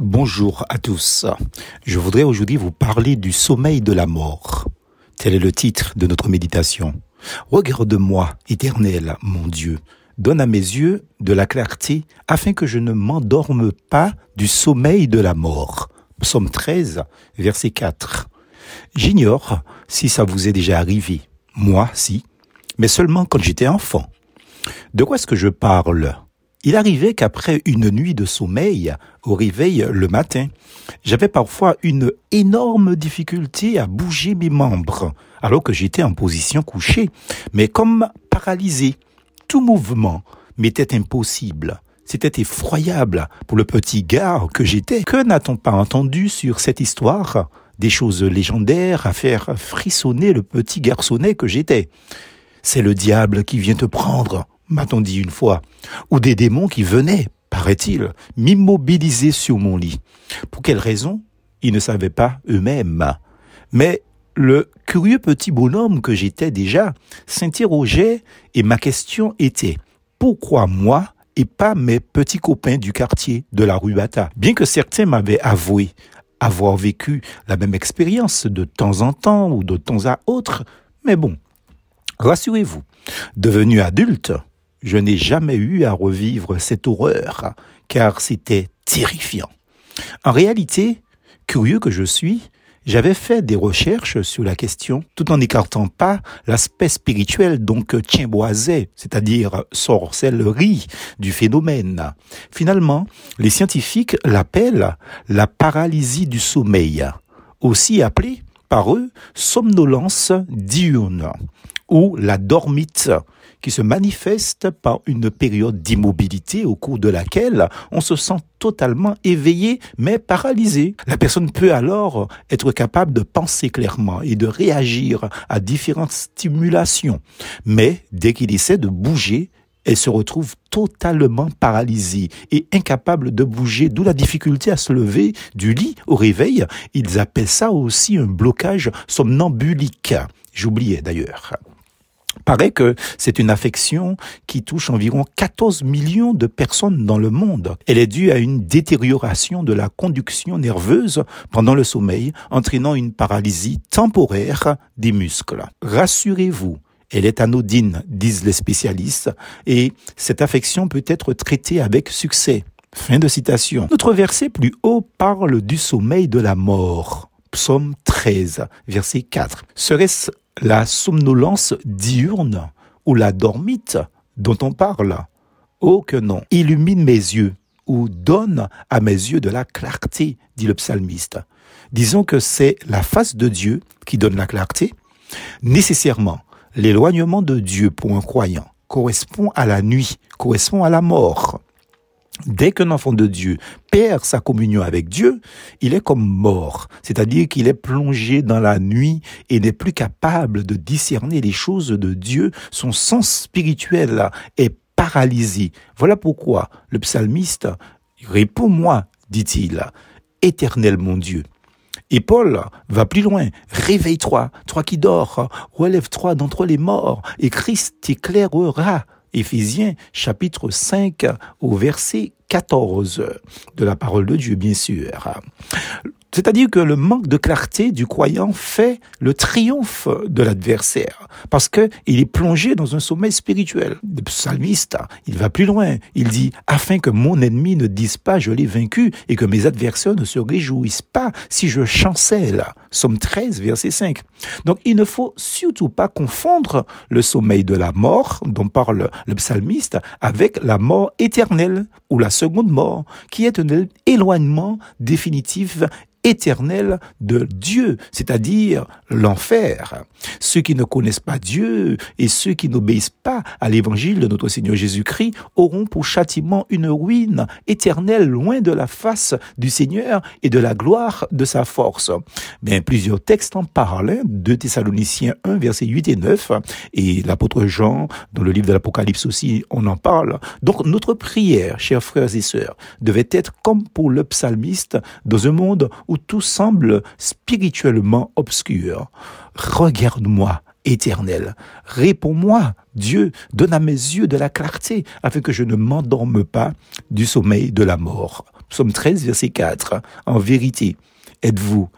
Bonjour à tous. Je voudrais aujourd'hui vous parler du sommeil de la mort. Tel est le titre de notre méditation. Regarde-moi, éternel, mon Dieu. Donne à mes yeux de la clarté afin que je ne m'endorme pas du sommeil de la mort. Psaume 13, verset 4. J'ignore si ça vous est déjà arrivé. Moi, si. Mais seulement quand j'étais enfant. De quoi est-ce que je parle? Il arrivait qu'après une nuit de sommeil, au réveil le matin, j'avais parfois une énorme difficulté à bouger mes membres, alors que j'étais en position couchée, mais comme paralysé. Tout mouvement m'était impossible. C'était effroyable pour le petit gars que j'étais. Que n'a-t-on pas entendu sur cette histoire? Des choses légendaires à faire frissonner le petit garçonnet que j'étais. C'est le diable qui vient te prendre, m'a-t-on dit une fois, ou des démons qui venaient, paraît-il, m'immobiliser sur mon lit. Pour quelle raison Ils ne savaient pas eux-mêmes. Mais le curieux petit bonhomme que j'étais déjà s'interrogeait et ma question était pourquoi moi et pas mes petits copains du quartier de la rue Bata? Bien que certains m'avaient avoué avoir vécu la même expérience de temps en temps ou de temps à autre, mais bon, rassurez-vous, devenu adulte, je n'ai jamais eu à revivre cette horreur, car c'était terrifiant. En réalité, curieux que je suis, j'avais fait des recherches sur la question tout en n'écartant pas l'aspect spirituel, donc tienboisé, c'est-à-dire sorcellerie du phénomène. Finalement, les scientifiques l'appellent la paralysie du sommeil, aussi appelée par eux somnolence diurne ou la dormite, qui se manifeste par une période d'immobilité au cours de laquelle on se sent totalement éveillé mais paralysé. La personne peut alors être capable de penser clairement et de réagir à différentes stimulations. Mais dès qu'il essaie de bouger, elle se retrouve totalement paralysée et incapable de bouger, d'où la difficulté à se lever du lit au réveil. Ils appellent ça aussi un blocage somnambulique. J'oubliais d'ailleurs paraît que c'est une affection qui touche environ 14 millions de personnes dans le monde. Elle est due à une détérioration de la conduction nerveuse pendant le sommeil, entraînant une paralysie temporaire des muscles. Rassurez-vous, elle est anodine, disent les spécialistes, et cette affection peut être traitée avec succès. Fin de citation. Notre verset plus haut parle du sommeil de la mort. Psaume 13, verset 4. Serait-ce la somnolence diurne ou la dormite dont on parle Oh que non. Illumine mes yeux ou donne à mes yeux de la clarté, dit le psalmiste. Disons que c'est la face de Dieu qui donne la clarté. Nécessairement, l'éloignement de Dieu pour un croyant correspond à la nuit, correspond à la mort. Dès qu'un enfant de Dieu perd sa communion avec Dieu, il est comme mort, c'est-à-dire qu'il est plongé dans la nuit et n'est plus capable de discerner les choses de Dieu. Son sens spirituel est paralysé. Voilà pourquoi le psalmiste Réponds-moi, dit-il, éternel mon Dieu. Et Paul va plus loin. Réveille-toi, toi qui dors, relève-toi d'entre les morts, et Christ t'éclairera. Éphésiens chapitre 5 au verset 14 de la parole de Dieu, bien sûr. C'est-à-dire que le manque de clarté du croyant fait le triomphe de l'adversaire, parce que il est plongé dans un sommeil spirituel. Le psalmiste, il va plus loin. Il dit, afin que mon ennemi ne dise pas je l'ai vaincu et que mes adversaires ne se réjouissent pas si je chancelle. Somme 13, verset 5. Donc il ne faut surtout pas confondre le sommeil de la mort, dont parle le psalmiste, avec la mort éternelle, ou la seconde mort, qui est un éloignement définitif éternel de Dieu, c'est-à-dire l'enfer. Ceux qui ne connaissent pas Dieu et ceux qui n'obéissent pas à l'évangile de notre Seigneur Jésus-Christ auront pour châtiment une ruine éternelle loin de la face du Seigneur et de la gloire de sa force. Mais plusieurs textes en parlent, de Thessaloniciens 1, versets 8 et 9, et l'apôtre Jean, dans le livre de l'Apocalypse aussi, on en parle. Donc notre prière, chers frères et sœurs, devait être comme pour le psalmiste dans un monde où tout semble spirituellement obscur. Regarde-moi, éternel. Réponds-moi, Dieu, donne à mes yeux de la clarté, afin que je ne m'endorme pas du sommeil de la mort. Psaume 13, verset 4. En vérité, êtes-vous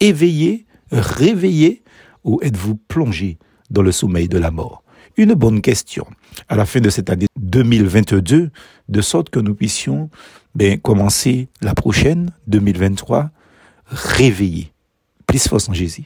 éveillé, réveillé, ou êtes-vous plongé dans le sommeil de la mort? Une bonne question à la fin de cette année 2022, de sorte que nous puissions ben, commencer la prochaine, 2023, réveillés. Plus force en Jésus.